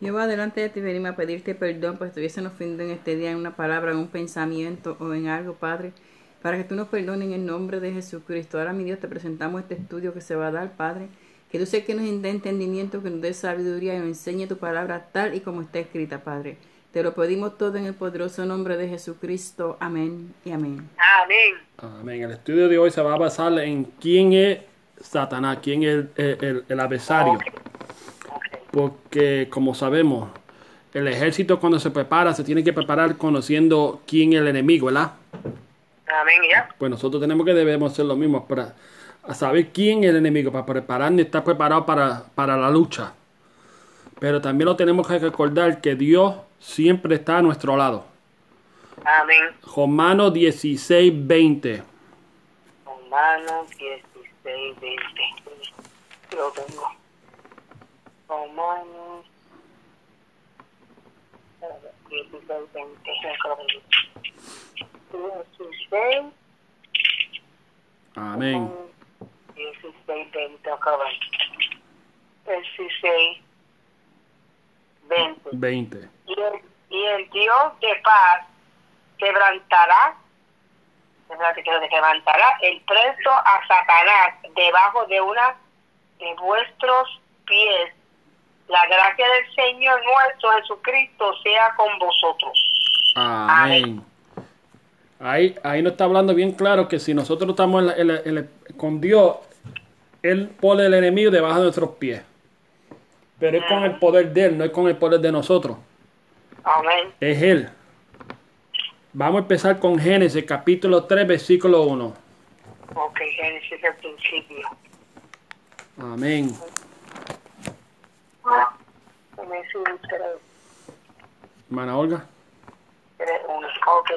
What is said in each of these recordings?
Jehová, delante de ti venimos a pedirte perdón, pues estuviesen ofendido en este día en una palabra, en un pensamiento o en algo, Padre, para que tú nos perdones en el nombre de Jesucristo. Ahora, mi Dios, te presentamos este estudio que se va a dar, Padre. Que tú seas que nos dé entendimiento, que nos dé sabiduría y nos enseñe tu palabra tal y como está escrita, Padre. Te lo pedimos todo en el poderoso nombre de Jesucristo. Amén y amén. Amén. Amén. El estudio de hoy se va a basar en quién es Satanás, quién es el, el- el- el adversario. Porque, como sabemos, el ejército cuando se prepara se tiene que preparar conociendo quién es el enemigo, ¿verdad? Amén, ya. Pues nosotros tenemos que debemos hacer lo mismo para saber quién es el enemigo, para prepararnos y estar preparados para, para la lucha. Pero también lo tenemos que recordar que Dios siempre está a nuestro lado. Amén. Romanos 16, 20. Romanos 16, 20. Lo tengo. Romanos 16, 20. 16, Amén. 16, 20. Acá va. 16, 20. 20. y el, y el Dios de paz quebrantará, que el preso a Satanás debajo de una de vuestros pies. La gracia del Señor nuestro Jesucristo sea con vosotros. Amén. Ahí, ahí nos está hablando bien claro que si nosotros estamos en la- en la- en la- con Dios, Él pone el enemigo debajo de nuestros pies. Pero es con el poder de Él, no es con el poder de nosotros. Amén. Es Él. Vamos a empezar con Génesis capítulo 3, versículo 1. Ok, Génesis el principio. Amén. 3, Hermana Olga. 3, 1. Ok.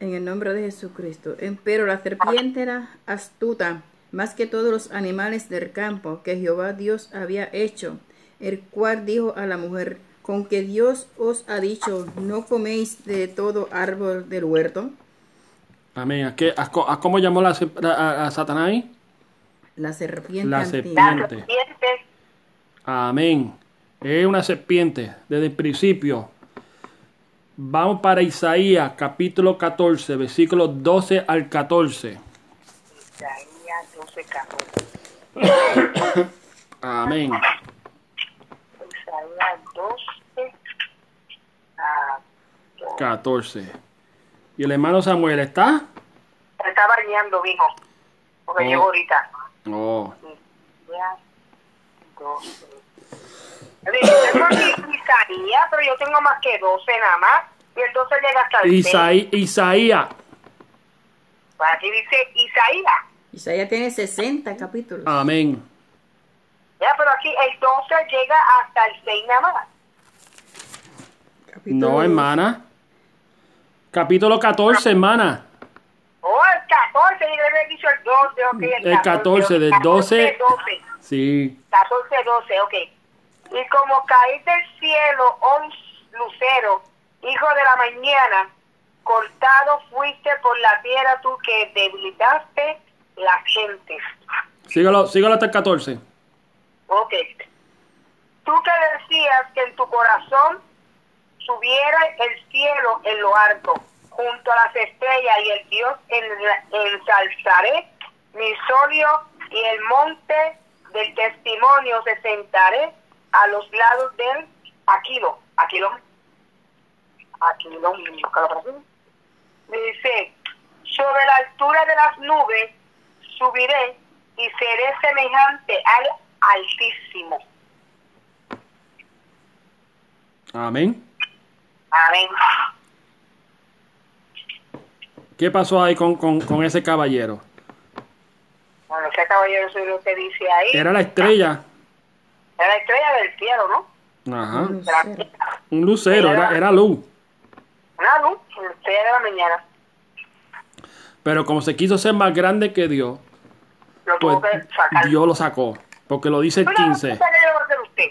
En el nombre de Jesucristo. Empero la serpiente era astuta, más que todos los animales del campo que Jehová Dios había hecho, el cual dijo a la mujer, con que Dios os ha dicho, no coméis de todo árbol del huerto. Amén. ¿A, qué- a cómo llamó la, a, a Satanás? La serpiente La serpiente Amén. Es una serpiente desde el principio. Vamos para Isaías capítulo 14, versículos 12 al 14. Isaías 12, 14. Amén. Isaías 12 a 14. ¿Y el hermano Samuel está? Está bañando, mijo. Porque Oh. llegó ahorita. Oh. Isaías 12. Tengo aquí Isaías, pero yo tengo más que 12 nada más. Y el 12 llega hasta el 6. Isaí- Isaías. Aquí dice Isaías. Isaías tiene 60 capítulos. Amén. Ya, pero aquí el 12 llega hasta el 6 nada más. Capítulo No, hermana. Capítulo 14, hermana. Oh, el 14, yo le había dicho el 12, ok. El 14, del 12. 12. Sí. 14, 12, ok. Y como caí del cielo, oh lucero, hijo de la mañana, cortado fuiste por la tierra tú que debilitaste las gentes. Sígalo, sígalo hasta el 14. Ok. Tú que decías que en tu corazón subiera el cielo en lo alto, junto a las estrellas y el Dios en- ensalzaré mi solio y el monte del testimonio se sentaré a los lados del Aquilo. Aquilo. Aquilo. Dice, sobre la altura de las nubes subiré y seré semejante al Altísimo. Amén. Amén. ¿Qué pasó ahí con, con, con ese caballero? Bueno, ese caballero soy lo que dice ahí. Era la estrella. Era la estrella del cielo, ¿no? Ajá. Un lucero. Un lucero, era, era luz. Una luz, la estrella de la mañana. Pero como se quiso ser más grande que Dios, Lo pues que. Dios lo sacó. Porque lo dice el Una 15. pregunta que le voy a hacer a usted.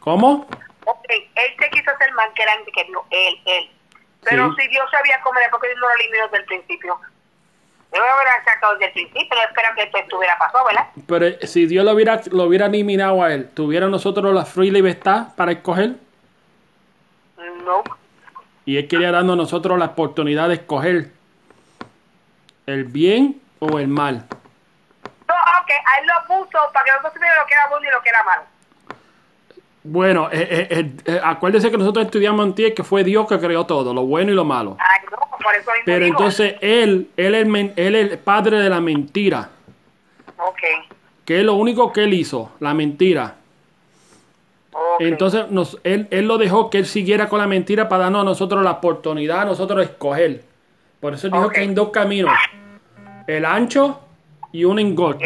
¿Cómo? Ok, él se quiso ser más grande que Dios, él, él. Pero Sí. si Dios sabía cómo era, porque Dios no lo eliminó desde el principio. Yo lo hubiera sacado desde el principio, yo espero que esto estuviera pasado, ¿verdad? Pero si Dios lo hubiera, lo hubiera eliminado a él, ¿tuviera nosotros la free libertad para escoger? No. Y Él quería darnos a nosotros la oportunidad de escoger el bien o el mal. No, ok, a él lo puso para que nosotros supiéramos lo que era bueno y lo que era malo. Bueno, eh, eh, eh, eh, acuérdese que nosotros estudiamos en ti que fue Dios que creó todo, lo bueno y lo malo. Ay, no, por eso mismo Pero digo. entonces Él, Él, es el él el padre de la mentira. Ok, Que es lo único que Él hizo, la mentira. Entonces nos, él, él lo dejó que Él siguiera con la mentira para darnos a nosotros la oportunidad, a nosotros escoger. Por eso él dijo que hay dos caminos. El ancho y un engorto.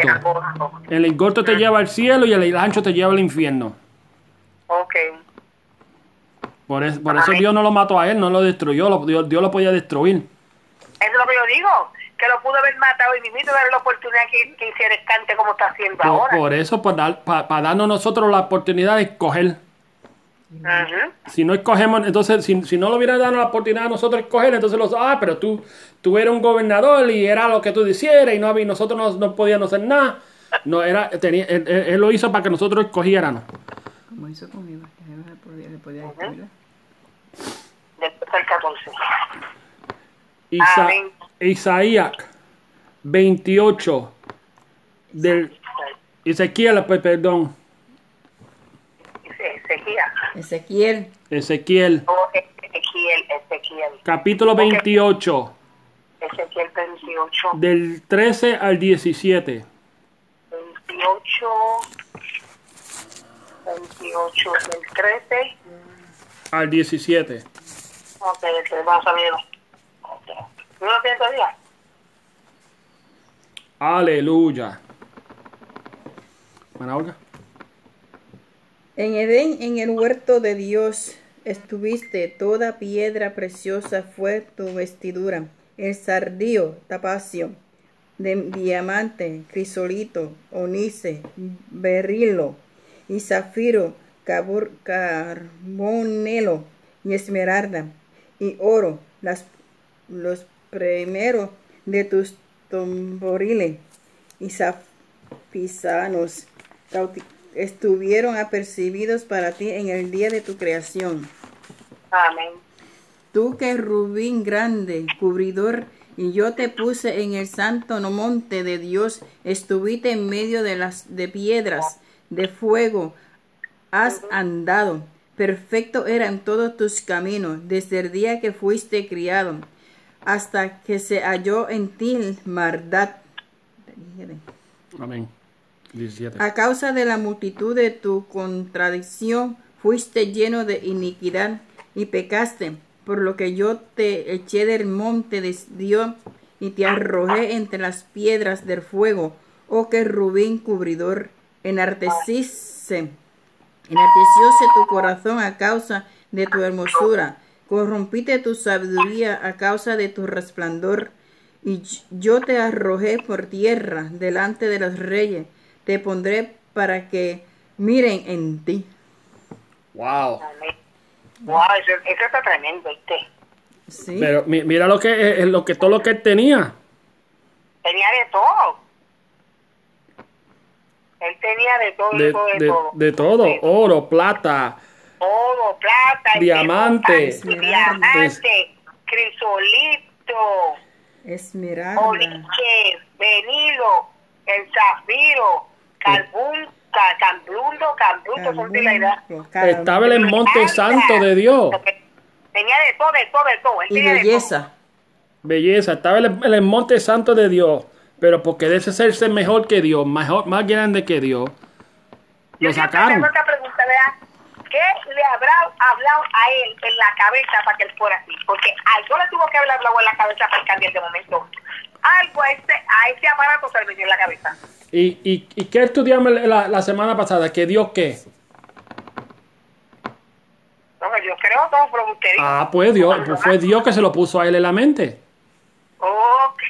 El engorto te lleva al cielo y el ancho te lleva al infierno. Ok. Por, es- por eso. Dios no lo mató a él, no lo destruyó, lo- Dios, Dios lo podía destruir. Eso es lo que yo digo, que lo pudo haber matado y mismo dar la oportunidad que, que hiciera escante como está haciendo Por, ahora. por eso, para darnos nosotros la oportunidad de escoger. Ujú. Si no escogemos, entonces, si, si no lo hubiera dado la oportunidad a nosotros escoger, entonces los, ah, pero tú, tú eras un gobernador y era lo que tú hicieras y no había, nosotros no, no podíamos hacer nada. No, era, tenía, él, él- él lo hizo para que nosotros escogiéramos. Como hizo con le podía. Después del 14. Isa- Amén. Isaías 28 del Ezequiel, pues, perdón, Ezequiel. Ezequiel, Ezequiel, O Ezequiel, Ezequiel. capítulo 28 Ezequiel 28. del 13 al 17. 28. 28 del 13. Al 17. Ok, este, vamos a verlo. ¿No lo tienes todavía? Aleluya. Olga. En Edén, en el huerto de Dios, estuviste, toda piedra preciosa fue tu vestidura, el sardío, tapacio, de diamante, crisolito, onice, berilo y zafiro, cabur- carbonelo y esmeralda y oro, las, los primeros de tus tamboriles y zafisanos estuvieron apercibidos para ti en el día de tu creación. Amén. Tú que rubín grande, cubridor, y yo te puse en el santo monte de Dios, estuviste en medio de las de piedras de fuego, has andado. Perfecto eran todos tus caminos, desde el día que fuiste criado, hasta que se halló en ti maldad. Amén. 17. A causa de la multitud de tu contradicción, fuiste lleno de iniquidad y pecaste, por lo que yo te eché del monte de Dios y te arrojé entre las piedras del fuego, oh que rubín cubridor, enarteciste, enartecióse tu corazón a causa de tu hermosura, corrompiste tu sabiduría a causa de tu resplandor, y yo te arrojé por tierra delante de los reyes, te pondré para que miren en ti. Wow. Wow, eso, eso está tremendo, ¿viste? Sí. Pero mi- mira lo que, eh, lo que todo lo que él tenía. Tenía de todo. Él tenía de todo, de, De, todo, de, de- todo. de todo. Oro, plata. Oro, plata, Diamante. esmeralda, diamante, crisolito, Esmeralda. oliche, venilo, el zafiro, carbún, ca- camblundo, camblundo, son de la edad. Estaba en el monte santo de Dios. Tenía de todo, de todo, de todo. Él y tenía belleza. Belleza. Estaba en el, en el monte santo de Dios. Pero porque debe ser mejor que Dios, mejor, más grande que Dios, lo sacaron. ¿Qué le habrá hablado a él en la cabeza para que él fuera así? Porque algo le tuvo que haber hablado en la cabeza para cambiar de momento. Algo a ese, a ese aparato se le metió en la cabeza. ¿Y, y, y qué estudiamos la, la semana pasada? ¿Que Dios qué? No, yo creo todo, pero usted dijo. Ah, pues Dios, pues fue Dios que se lo puso a él en la mente. Ok,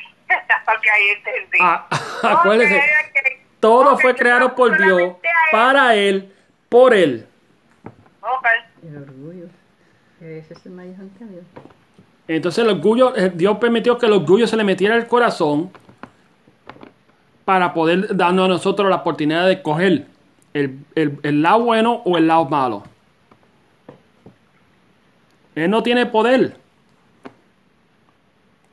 ok, ahí entendí. Ah, ok. todo fue creado por Dios, para él, por él. Ok. El orgullo. Que ese es el Dios. Entonces el orgullo, eh, Dios permitió que el orgullo se le metiera al corazón para poder darnos a nosotros la oportunidad de escoger el, el- el lado bueno o el lado malo. Él no tiene poder.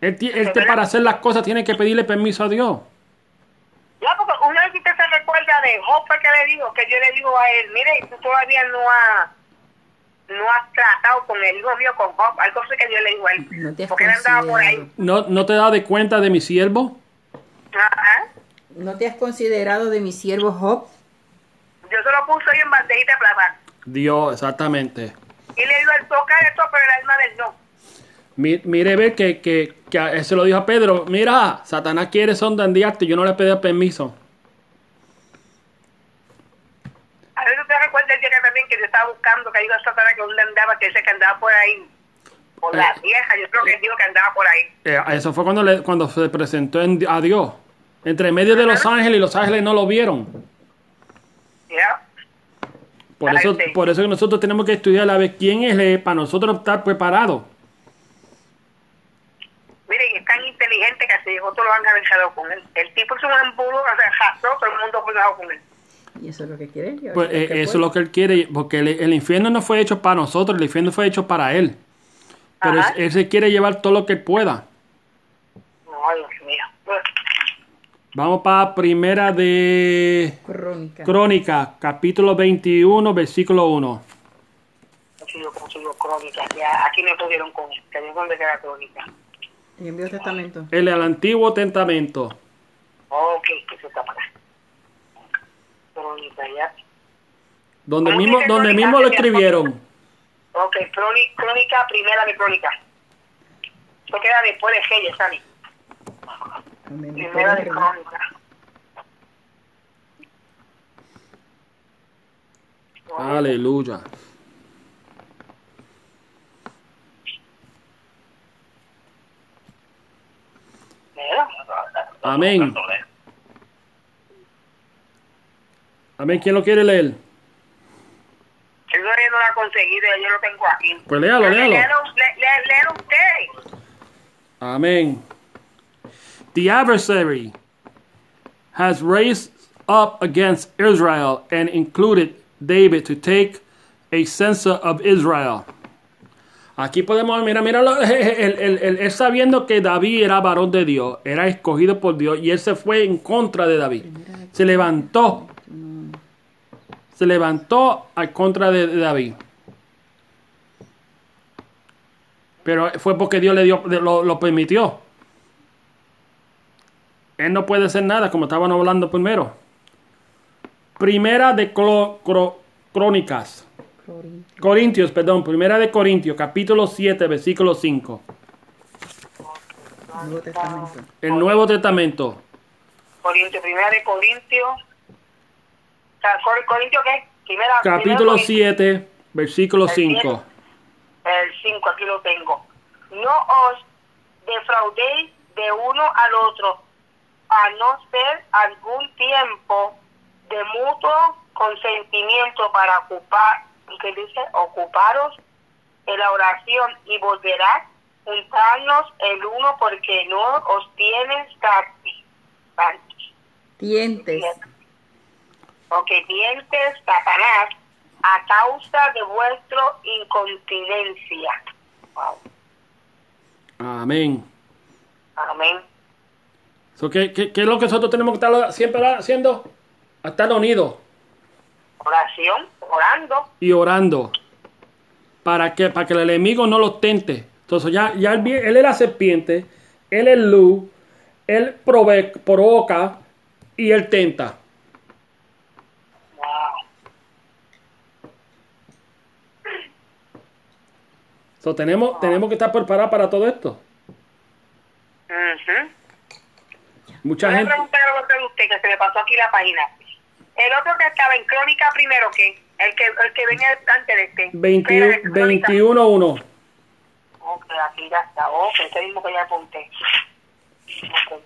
Él, te- para hacer las cosas tiene que pedirle permiso a Dios. Ya, porque una vez que usted se recuerda de Job que le dijo, que yo le digo a él, mire, tú todavía no has no has tratado con el hijo mío, con Job. Algo fue que yo le digo a él. No te has porque él andaba por ahí. ¿No, no te das de cuenta de mi siervo? Ajá. ¿No te has considerado de mi siervo Job? Yo se lo puse ahí en bandejita de plata. Dios, exactamente. Y le digo, él toca esto, pero el alma del no. Mi- Mire, ver que, que, que se lo dijo a Pedro, mira, Satanás quiere sondandearte, yo no le pedí permiso. A ver, ¿usted recuerda el día que también que yo estaba buscando que ayuda a Satanás que donde andaba, que ese que andaba por ahí? Por la Eh. vieja, yo creo que él dijo que andaba por ahí. Eh, eso fue cuando, le, cuando se presentó en- a Dios. Entre medio de los ángeles y los ángeles no lo vieron. ¿Ya? Por eso, por eso que nosotros tenemos que estudiar a ver quién es él para nosotros estar preparados. Mire, y es tan inteligente que así dijo, todos lo han cabezado con él. El tipo es un embudo, o sea, jazó, todo el mundo cuidado con él. Y eso es lo que quiere. Pues eso eh, es lo que eso es lo que él quiere, porque el, el infierno no fue hecho para nosotros, el infierno fue hecho para él. Pero él, él se quiere llevar todo lo que él pueda. No, Dios mío. Pues, Vamos para primera de Crónica. Crónica, capítulo 21, versículo 1. consigo, consigo crónica. Ya, aquí me pudieron con digo dónde queda crónica. El Viejo Testamento. El, el Antiguo Testamento. Ok, que se está para acá. Crónica, ya. Donde ¿Cómo mismo, donde Crónica? mismo lo escribieron. Ok, crónica, crónica primera de crónica. Eso queda después de Reyes, ¿sabes? Primera de crónica. Aleluya. Amén. Amén. ¿Quién lo quiere leer? Yo no lo ha conseguido, yo lo tengo aquí. Pues léalo, léalo. Léalo, lé- lé- léalo usted. Amen. The adversary has raised up against Israel and included David to take a census of Israel. Aquí podemos, mira, mira, él, él- él- sabiendo que David era varón de Dios, era escogido por Dios, y él se fue en contra de David. Se levantó. Se levantó al contra de, David. Pero fue porque Dios le dio, lo, lo permitió. Él no puede hacer nada, como estábamos hablando primero. Primera de Crónicas. Corintios, perdón, primera de Corintios, capítulo 7, versículo 5. Nuevo Testamento. El Nuevo Testamento. Corintio, primera de Corintio. O sea, Cor- ¿Corintio qué? Primera, Capítulo primera de 7, versículo El 5. siete. El 5, aquí lo tengo. No os defraudéis de uno al otro, a no ser algún tiempo de mutuo consentimiento para ocupar, que dice, ocuparos en la oración y volverá juntarnos el uno porque no os tienes satisfactos. Dientes. Porque dientes Satanás a causa de vuestra incontinencia. Wow. Amén. Amén. So, ¿qué, qué, qué es lo que nosotros tenemos que estar siempre haciendo? Estar unidos Oración, orando. y orando. ¿Para que Para que el enemigo no los tente. Entonces ya, ya él, él es la serpiente, él es luz, él prove- provoca y él tenta. Wow. So, tenemos, tenemos que estar preparados para todo esto. Ujú. Mucha Voy a gente. preguntar algo usted que se me pasó aquí la página. El otro que estaba en crónica primero, ¿qué? El que, el que venía antes de este. 20 Espera, de Crónica. 21-1. Ok, aquí ya está. Ok, este mismo que ya apunté. Ok.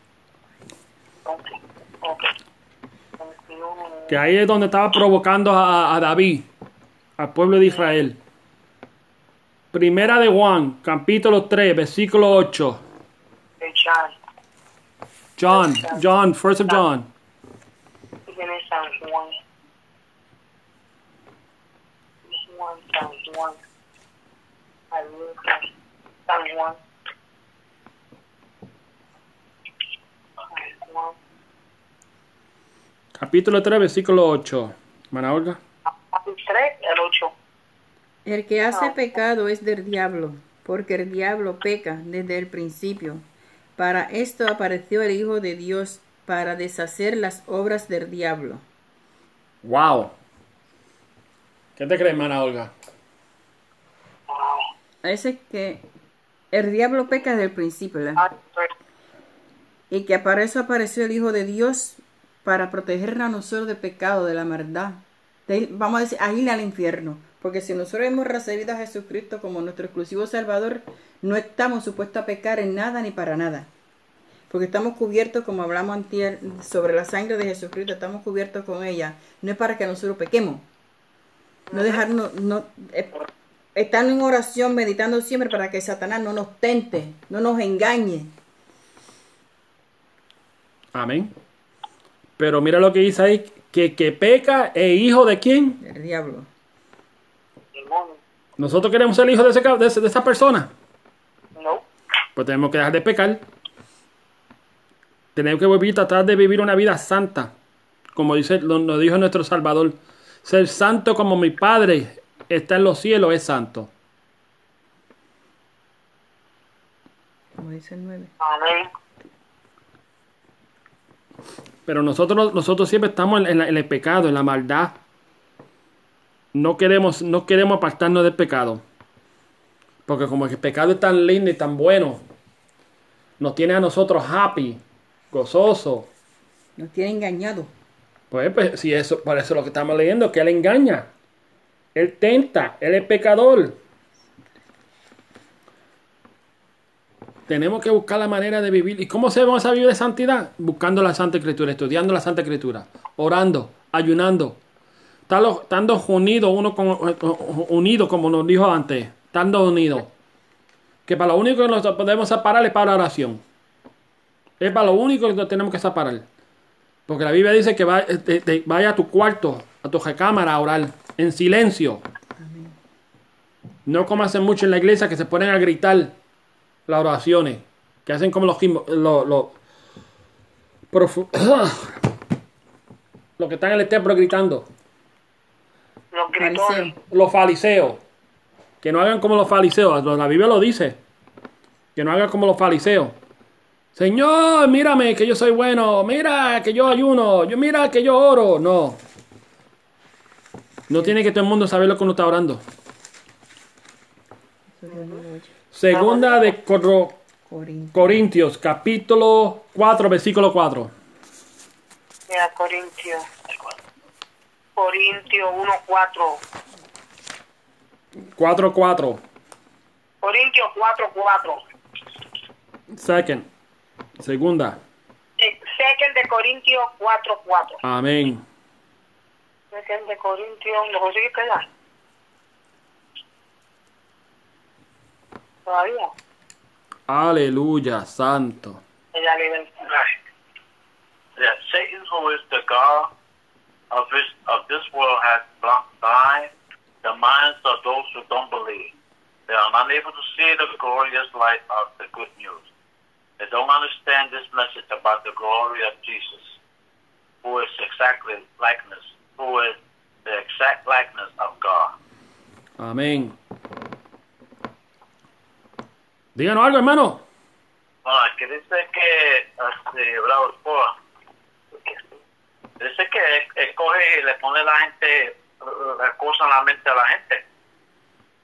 Ok. Ok. 21. Que ahí es donde estaba provocando a, a David, al pueblo de Israel. Primera de Juan, capítulo 3, versículo 8. de Chan. John, John, first of John. Tiene San Juan. Juan, San Juan. San Juan. San Juan. Capítulo 3, versículo 8. Hermana Olga. Juan 3, el 8. El que hace pecado es del diablo, porque el diablo peca desde el principio. Para esto apareció el Hijo de Dios, para deshacer las obras del diablo. Wow. ¿Qué te crees, hermana Olga? Ese que el diablo peca desde el principio, ¿verdad? Ah, pues, Y que para eso apareció el Hijo de Dios, para protegernos a nosotros del pecado, de la maldad. De vamos a decir, a ir al infierno. Porque si nosotros hemos recibido a Jesucristo como nuestro exclusivo Salvador, no estamos supuestos a pecar en nada ni para nada. Porque estamos cubiertos, como hablamos antier, sobre la sangre de Jesucristo, estamos cubiertos con ella. No es para que nosotros pequemos. No dejarnos, no, eh, estar en oración, meditando siempre para que Satanás no nos tente, no nos engañe. Amén. Pero mira lo que dice ahí, que, que peca es hijo de quién? El diablo. Nosotros queremos ser hijos de, ese, ca- de, ese- de esa persona. No. Pues tenemos que dejar de pecar. Tenemos que volver a tratar de vivir una vida santa. Como dice, lo, lo dijo nuestro Salvador. Ser santo como mi Padre está en los cielos es santo. Como dice el 9. Amén. Pero nosotros, nosotros siempre estamos en, en la- en el pecado, en la maldad. No queremos, no queremos apartarnos del pecado. Porque como el pecado es tan lindo y tan bueno, nos tiene a nosotros happy, gozoso. Nos tiene engañados. Pues, pues si eso, por eso es lo que estamos leyendo, que él engaña. Él tenta, él es pecador. Tenemos que buscar la manera de vivir. ¿Y cómo se vamos a vivir de santidad? Buscando la Santa Escritura, estudiando la Santa Escritura, orando, ayunando, estando, estando unidos uno con, unidos, como nos dijo antes, estando unidos. Que para lo único que nos podemos separar es para la oración. Es para lo único que nos tenemos que separar. Porque la Biblia dice que va- eh, te- te- vaya a tu cuarto, a tu recámara a orar, en silencio. No como hacen mucho en la iglesia que se ponen a gritar las oraciones. Que hacen como los... los, los profu- los que están en el templo gritando. Los gritones. Los fariseos. Que no hagan como los fariseos. La Biblia lo dice. Que no hagan como los fariseos. Señor, mírame que yo soy bueno. Mira que yo ayuno. Yo mira que yo oro. No. No tiene que todo el mundo saber lo que uno está orando. Segunda de Cor- Corintios. Corintios, capítulo 4, versículo 4. Mira, Corintios. Corintios 1, 4. 4, 4. Corintios 4, 4. Second. Segunda. Eh, Second de Corintios 4, 4. Amén. Second de Corintios, ¿lo conseguiste ya? Todavía. Aleluya, santo. Le that Satan, who is the God of this, of this world, has blind the minds of those who don't believe. They are unable to see the glorious light of the good news. They don't understand this message about the glory of Jesus, who is exactly likeness, who is the exact likeness of God. Amén. Díganos algo, hermano. Bueno, aquí dice que, este, bravo, esposa, dice que escoge y le pone la gente, la cosa en la mente a la gente,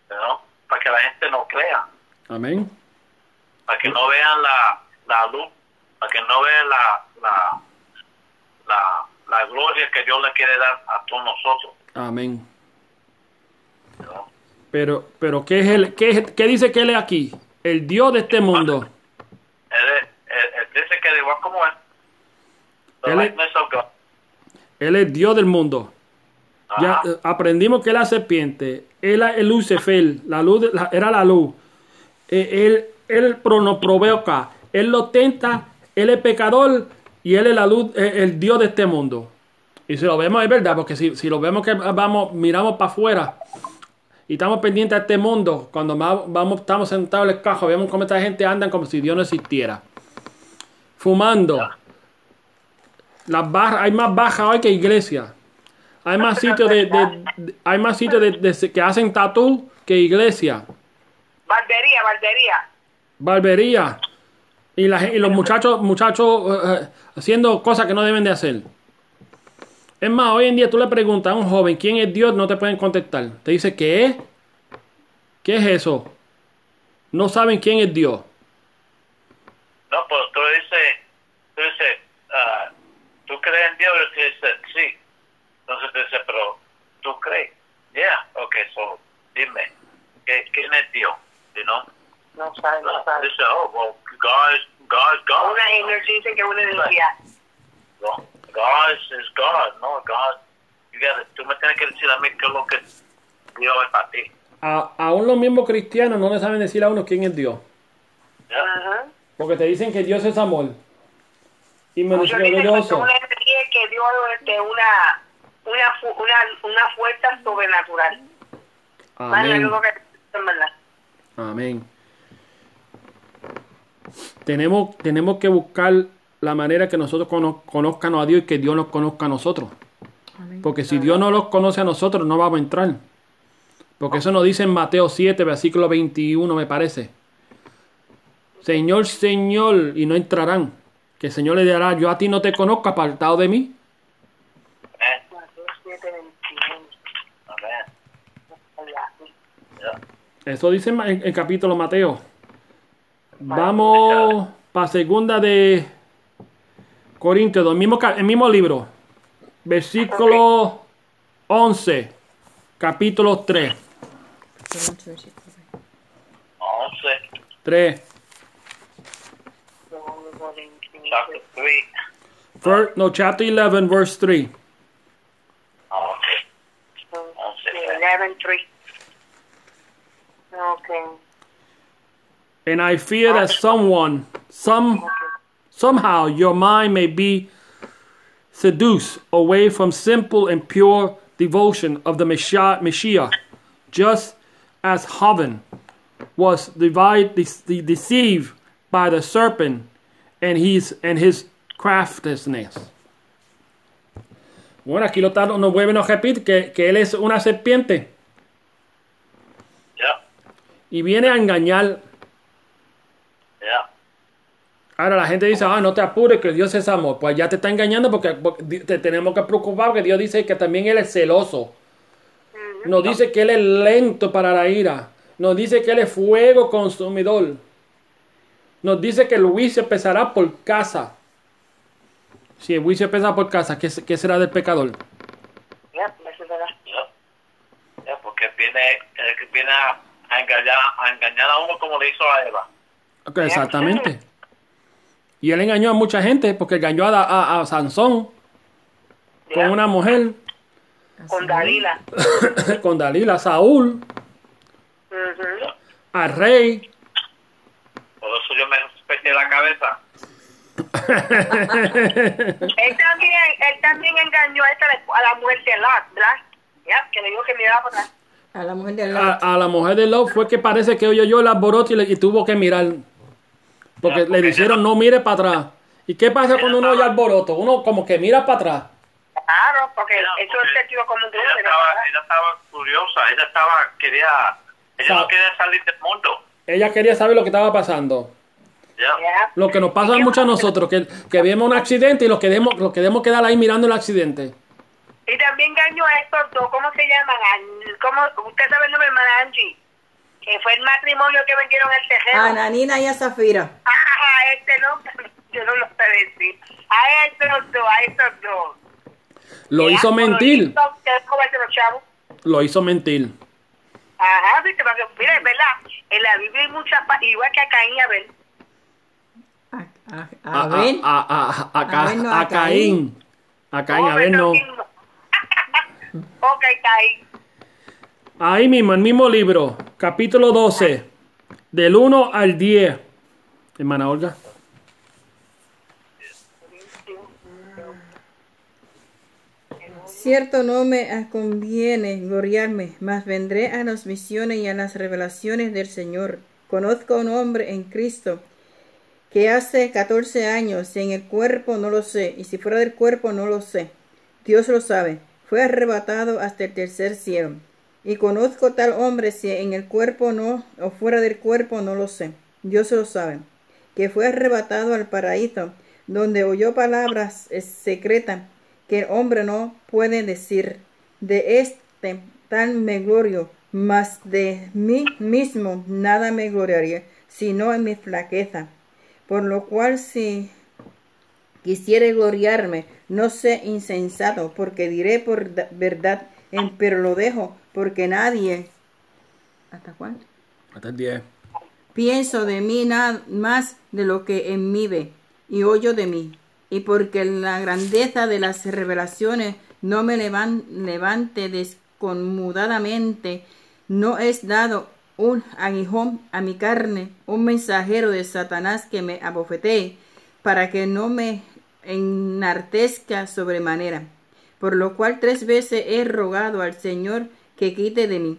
¿no? Para que la gente no crea, Amén. para que no vean la, la luz, para que no vean la, la, la, la gloria que Dios le quiere dar a todos nosotros, Amén. ¿no? Pero, pero ¿qué, es el, qué, qué dice que él es aquí? El Dios de este mundo. Él, es- él- él dice que igual como Él es-. Él es Dios del mundo. Ya Ajá. eh, aprendimos que la serpiente, él es el Lucifer, la luz de- la- era la luz. Eh, él, él pro- nos provoca, él lo tenta, él es pecador y él es la luz, eh, el Dios de este mundo. Y si lo vemos es verdad, porque si, si lo vemos que vamos, miramos para afuera, y estamos pendientes a este mundo, cuando vamos, estamos sentados en el carro, vemos cómo esta gente anda como si Dios no existiera. Fumando. Las barras, hay más bajas hoy que iglesia. Hay más sitios de, de- de- hay más sitios de, de- que hacen tatú que iglesia. Barbería, barbería. Barbería. Y, la, y los muchachos, muchachos eh, eh, haciendo cosas que no deben de hacer. Es más, hoy en día tú le preguntas a un joven quién es Dios, no te pueden contestar. Te dice, ¿qué es? ¿Qué es eso? No saben quién es Dios. No, pues tú le dices, tú dices, ah, ¿tú crees en Dios? Y te dice, sí. Entonces te dice, pero ¿tú crees? Yeah, okay, so, dime, ¿qué- ¿quién es Dios? You know? No sabe, no No, sabe. dice, oh, well, God is Energía, dicen que una energía. No, God is, God, no, God. You gotta, tú me tienes que decir a mí qué es lo que Dios es para ti. A, aún los mismos cristianos no le saben decir a uno quién es Dios. Ajá. Porque te dicen que Dios es amor. Y Muchos dicen que es misericordioso. una que dio este, una, una, una, una fuerza sobrenatural. Amén. es. Amén. Tenemos, tenemos que buscar la manera que nosotros cono- conozcan a Dios y que Dios nos conozca a nosotros. Amén. Porque si Dios no los conoce a nosotros, no vamos a entrar. Porque eso nos dice en Mateo 7, versículo 21, me parece. Señor, Señor, y no entrarán. Que el Señor le dirá, yo a ti no te conozco, apartado de mí. Amén. Mateo 7, 21. Amén. Ya. Eso dice en en el capítulo Mateo. Vamos para segunda de Corintios, el mismo, ca- el mismo libro. Versículo 11, capítulo 3. Once, 3. chapter 3. Fir- no, chapter 11, verse 3. Oh, okay. Once, 11, 3. Okay. And I fear that someone, some, somehow your mind may be seduced away from simple and pure devotion of the Messiah, just as Havan was divide, de- deceived by the serpent and his, and his craftiness. Bueno, aquí lo está, nos vuelve a repetir que, que él es una serpiente Yeah. y viene a engañar Yeah. Ahora la gente dice, ah, no te apures, que Dios es amor. Pues ya te está engañando porque, te tenemos que preocupar porque Dios dice que también Él es celoso. Nos dice que Él es lento para la ira. Nos dice que Él es fuego consumidor. Nos dice que el juicio empezará por casa. Si el juicio empieza por casa, ¿qué, qué será del pecador? Porque viene, eh, viene a, a engañar, a engañar a uno como le hizo a Eva. Exactamente. Y Él engañó a mucha gente porque engañó a, a- a Sansón con una mujer, Con Dalila. con Dalila, a Saúl. Ujú. al rey. Por eso yo me pegué la cabeza. Él también, él también engañó a, esta, a la mujer de Lot, ¿verdad? Ya, que le dijo que miraba por atrás. A la mujer de A, Lot. a la mujer de Lot fue que parece que oyó yo el alboroto y, le- y tuvo que mirar. Porque Ya, le porque dijeron no mire para atrás. ¿Y qué pasa cuando uno oye alboroto? Uno como que mira para atrás. Claro, porque Ella- eso es porque sentido común de ella estaba, ella estaba curiosa, ella estaba, quería, ella no quería salir del mundo. Ella quería saber lo que estaba pasando. Ya. Ya. Lo que nos pasa mucho a nosotros, que, que vemos un accidente y lo queremos, lo queremos quedar ahí mirando el accidente. Y también engañó a estos dos, ¿cómo se llaman? An- ¿Cómo? Usted sabe el nombre, hermana Angie. Que fue el matrimonio que vendieron el terreno. A Nanina y a Zafira. Ah, este no, yo no lo sé decir. A estos dos, a estos dos. Lo hizo mentir. Lo hizo mentir. Ajá, viste, porque, mira, es verdad, en la Biblia hay muchas, pa- igual que a Caín y Abel. A, a, A, a Abel. a, a, a, a, Caín. A Caín, a Oh, no. ok, Caín. Ahí mismo, el mismo libro, capítulo 12, del 1 al 10. Hermana Olga. cierto no me conviene gloriarme, mas vendré a las visiones y a las revelaciones del Señor. Conozco a un hombre en Cristo que hace catorce años, si en el cuerpo no lo sé, y si fuera del cuerpo no lo sé. Dios lo sabe. Fue arrebatado hasta el tercer cielo. Y conozco tal hombre si en el cuerpo no, o fuera del cuerpo no lo sé. Dios lo sabe. Que fue arrebatado al paraíso, donde oyó palabras secretas que el hombre no puede decir. De este tal me glorio, mas de mí mismo nada me gloriaría, sino en mi flaqueza. Por lo cual si quisiere gloriarme, no sé insensato, porque diré por verdad, pero lo dejo, porque nadie. ¿Hasta cuándo? Hasta el 10. Pienso de mí nada más de lo que en mí ve, y oyo de mí, y porque la grandeza de las revelaciones no me levante desconmudadamente, no es dado un aguijón a mi carne, un mensajero de Satanás que me abofetee, para que no me enartezca sobremanera. Por lo cual tres veces he rogado al Señor que quite de mí.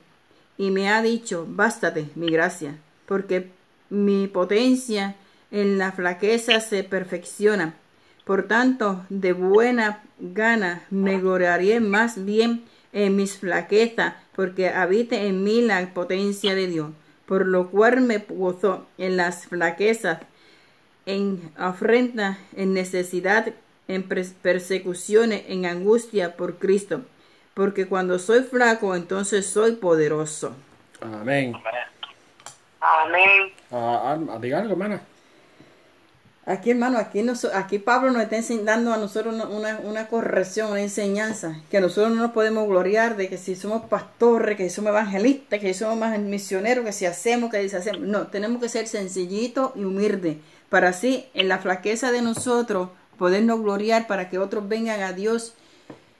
Y me ha dicho, bástate mi gracia, porque mi potencia en la flaqueza se perfecciona. Por tanto, de buena gana me gloriaré más bien en mis flaquezas, porque habite en mí la potencia de Dios. Por lo cual me gozo en las flaquezas, en afrenta, en necesidad, en persecuciones, en angustia por Cristo. Porque cuando soy flaco, entonces soy poderoso. Amén. Amén. Ah, ah, diga algo, hermana. Aquí, hermano, aquí, aquí Pablo nos está dando a nosotros una, una, corrección, una enseñanza, que nosotros no nos podemos gloriar de que si somos pastores, que si somos evangelistas, que si somos más misioneros, que si hacemos, que si hacemos. No, tenemos que ser sencillitos y humildes, para así, en la flaqueza de nosotros, podernos gloriar para que otros vengan a Dios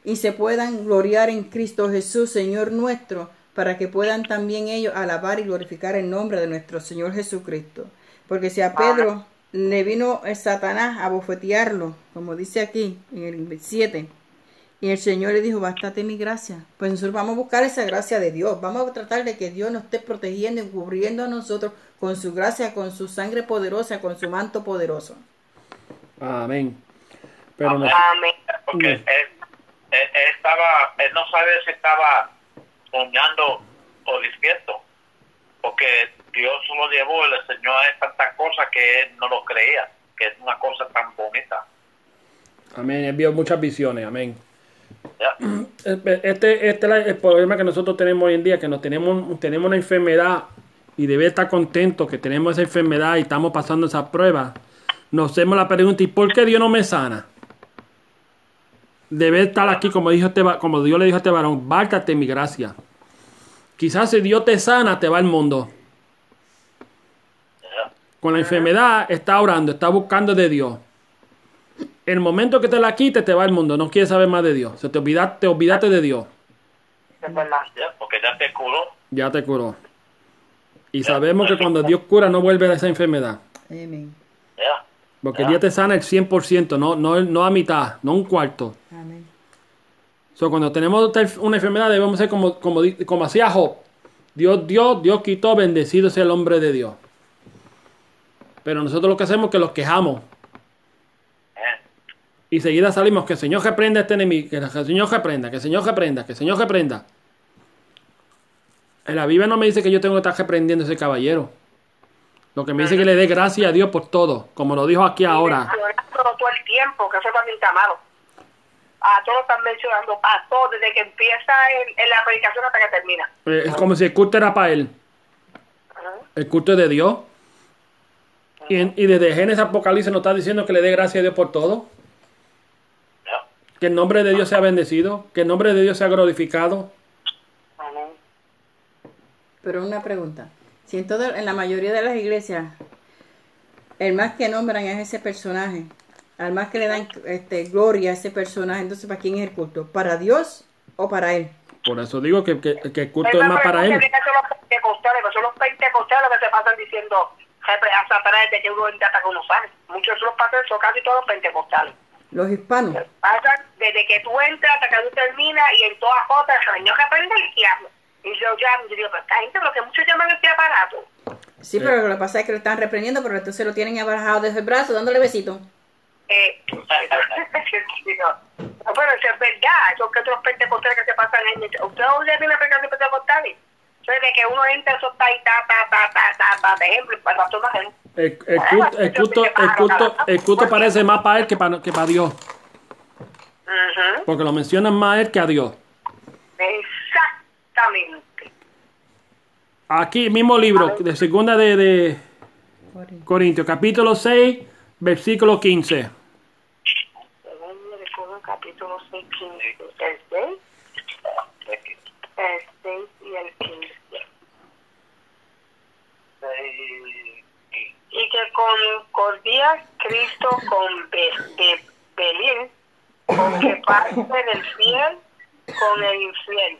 y se puedan gloriar en Cristo Jesús, Señor nuestro, para que puedan también ellos alabar y glorificar el nombre de nuestro Señor Jesucristo. Porque si a Pedro le vino el Satanás a bofetearlo, como dice aquí en el 7. Y el Señor le dijo, bástate mi gracia. Pues nosotros vamos a buscar esa gracia de Dios. Vamos a tratar de que Dios nos esté protegiendo y cubriendo a nosotros con su gracia, con su sangre poderosa, con su manto poderoso. Amén. Pero Amén. Porque él, estaba, él no sabe si estaba soñando o despierto. Porque Dios lo llevó y le enseñó a él tantas cosas que él no lo creía, que es una cosa tan bonita. Amén, él vio muchas visiones, amén. Este, este es el problema que nosotros tenemos hoy en día, que nos tenemos, tenemos una enfermedad y debe estar contento que tenemos esa enfermedad y estamos pasando esa prueba. Nos hacemos la pregunta, ¿y por qué Dios no me sana? Debe estar aquí, como, dijo este, como Dios le dijo a este varón, bártate mi gracia. Quizás si Dios te sana, te va al mundo. Con la enfermedad está orando, está buscando de Dios. El momento que te la quite, te va al mundo. No quieres saber más de Dios. Se te, olvida, te olvidaste de Dios. Porque ya te curó. Ya te curó. Y sabemos que cuando Dios cura no vuelve a esa enfermedad. Amén. Porque Dios te sana el 100%, no, no, no a mitad, no un cuarto. Amén. So, cuando tenemos una enfermedad debemos ser como, como, como hacía Job. Dios Dios, Dios quitó, bendecido sea el hombre de Dios. Pero nosotros lo que hacemos es que los quejamos. Y seguida salimos que el Señor reprenda a este enemigo, que el Señor reprenda, que el Señor reprenda, que el Señor reprenda. En la Biblia no me dice que yo tengo que estar reprendiendo a ese caballero. Lo que me dice que le dé gracias a Dios por todo, como lo dijo aquí ahora. todo el tiempo, que eso también está malo. A todos están mencionando a todos, desde que empieza en, la predicación hasta que termina. Eh, es como si el culto era para él. El culto es de Dios. Y, desde Génesis Apocalipsis nos está diciendo que le dé gracias a Dios por todo. Que el nombre de Dios sea bendecido, que el nombre de Dios sea glorificado. Pero una pregunta. Si en, todo, en la mayoría de las iglesias el más que nombran es ese personaje, al más que le dan este, gloria a ese personaje, entonces ¿para quién es el culto? ¿Para Dios o para él? Por eso digo que, que, el culto es más para él. Son los pentecostales, son los pentecostales que se pasan diciendo a Satanás de que uno hasta que uno sale. Muchos de los pastores son casi todos pentecostales. Los hispanos. Pasa desde que tú entras hasta que tú terminas y en todas cosas, el niño que aprende el diablo. Y yo llamo, yo digo, pero esta gente, lo que muchos llaman este aparato. Sí, pero lo que pasa es que lo están reprendiendo, pero entonces lo tienen abarajado desde el brazo, dándole besito. Eh, no, pero eso es verdad, esos que otros pentecostales que se pasan en el... ¿Usted no le viene a pegar de pentecostales? Entonces, de que uno entra, eso está ahí, ta, ta, ta, ta, ta, ta, de ejemplo, y para tomar gente. El, el culto, el, culto, el, culto, el culto parece más para él que para, que para Dios. Ujú. Porque lo mencionan más a él que a Dios. Exactamente. Aquí, mismo libro, de segunda de, de Corintios, capítulo 6, versículo 15. Segundo de Corintios, capítulo 6, 15. El 6, el 6 y el 15. Y que concordía Cristo con Be Be- Belín, con que parte del fiel con el infiel.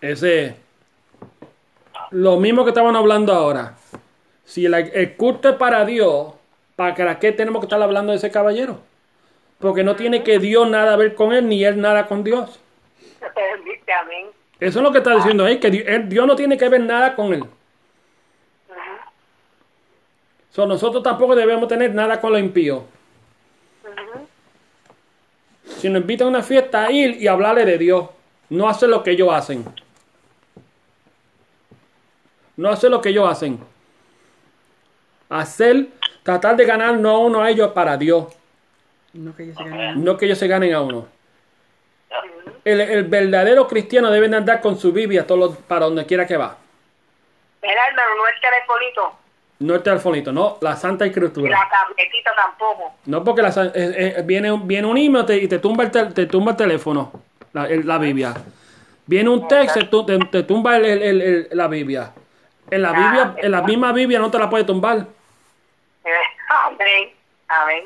Ese. Lo mismo que estaban hablando ahora. Si el, el culto es para Dios, ¿para qué tenemos que estar hablando de ese caballero? Porque no tiene que Dios nada a ver con él, ni él nada con Dios. Eso es lo que está diciendo ahí, que Dios, no tiene que ver nada con él. So, nosotros tampoco debemos tener nada con los impíos. Si nos invitan a una fiesta, ir y hablarle de Dios. No hacer lo que ellos hacen. No hacer lo que ellos hacen. Hacer, tratar de ganar no a uno a ellos para Dios. No que ellos se ganen. No que ellos se ganen a uno. El, el verdadero cristiano debe de andar con su Biblia todo lo- para donde quiera que va. Mira, hermano, no el telefonito, No el telefonito, no, la Santa y Escritura. la tabletita tampoco. No porque la eh, eh, viene, un- viene un email te- y te tumba el, te tumba el teléfono, la, el- la Biblia. Viene un texto, te, tu- te- te tumba el- el- el- el- la Biblia. En la Biblia, en la misma Biblia no te la puede tumbar. Amén, amén.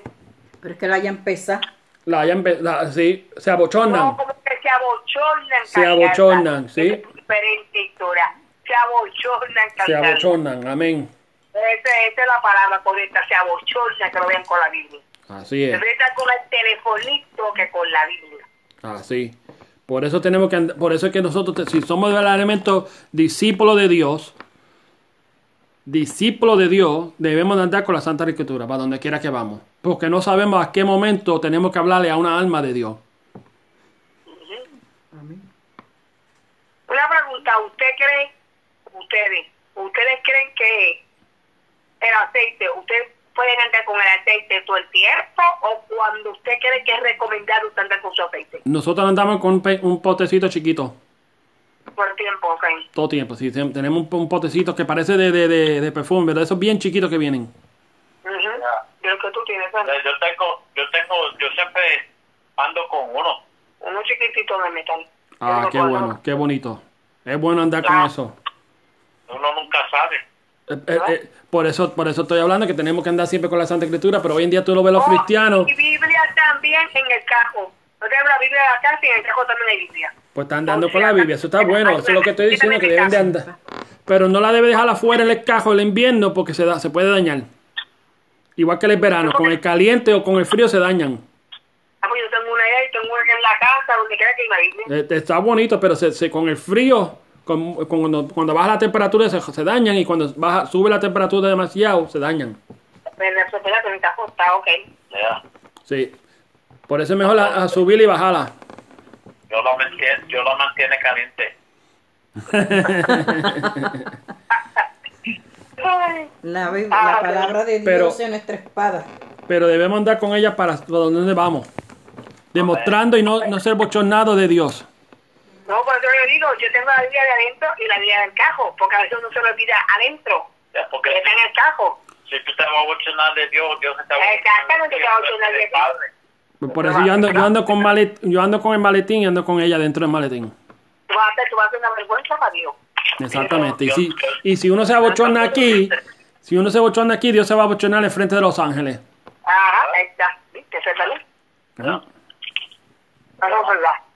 Pero es que la ya empezó. La, ve- la- sí, se abochornan. No, como que se abochornan. Se abochornan, sí. Es diferente historia. Se abochornan. Se abochornan, amén. Esa, esa es la palabra correcta, se abochornan que lo vean con la Biblia. Así es. Estar con el telefonito que con la Biblia. Así. Por eso tenemos que por eso es que nosotros si somos verdaderamente discípulos de Dios, discípulos de Dios, debemos de andar con la Santa Escritura para donde quiera que vamos, porque no sabemos a qué momento tenemos que hablarle a una alma de Dios. Una pregunta, ¿usted cree, ustedes, ustedes creen que el aceite, ustedes pueden andar con el aceite todo el tiempo o cuando usted cree que es recomendable usted andar con su aceite? Nosotros andamos con un, pe- un potecito chiquito Por tiempo, ok. todo tiempo. Sí, tenemos un, un potecito que parece de, de, de, de perfume, ¿verdad? Esos bien chiquitos que vienen. De lo que tú tienes, ¿verdad? Yo tengo, yo tengo, yo siempre ando con uno. uno chiquitito de metal. Ah, qué bueno, qué bonito. Es bueno andar con Ah. eso. Uno nunca sabe. Eh, eh, eh, por eso por eso estoy hablando que tenemos que andar siempre con la Santa Escritura, pero hoy en día tú lo ves los Oh, cristianos, Y Biblia también en el carro. No tengo la Biblia la casa y en el carro también hay Biblia. pues están andando con la Biblia, eso está bueno, eso es lo que estoy diciendo que deben de andar. Pero no la debe dejar afuera en el cajo el invierno porque se da, se puede dañar. Igual que el verano, con el caliente o con el frío se dañan. Ah, pues yo tengo una allá y tengo una en la casa, donde quiera que una Biblia. Está bonito, pero se, se- con el frío, cuando, cuando baja la temperatura se, se dañan y cuando baja, sube la temperatura demasiado se dañan. Está acostado, ok. Sí. Por eso es mejor a, a subirla y bajarla. Yo lo mantiene, yo lo mantiene caliente. La, Ah, la palabra de Dios pero- es nuestra espada. Pero debemos andar con ella para donde vamos. Demostrando y no, no ser bochornado de Dios. No, por eso le digo, yo tengo la Biblia de adentro y la Biblia del cajo, porque a veces uno se lo olvida adentro, Ya, porque está en el cajo. si, tú te vas a abochonar de Dios, Dios se a Exactamente, te va a abochonar de ti. Padre. Por eso yo ando, yo ando con malet, yo ando con el maletín y ando con ella dentro del maletín. Tú vas a hacer, tú vas a hacer una vergüenza para Dios. Exactamente. Y si, y si uno se abochorna aquí, si uno se abochorna aquí, Dios se va a abochornar en frente de los ángeles. Ajá, ahí está, ¿viste? Eso es verdad. Ajá. Eso es verdad.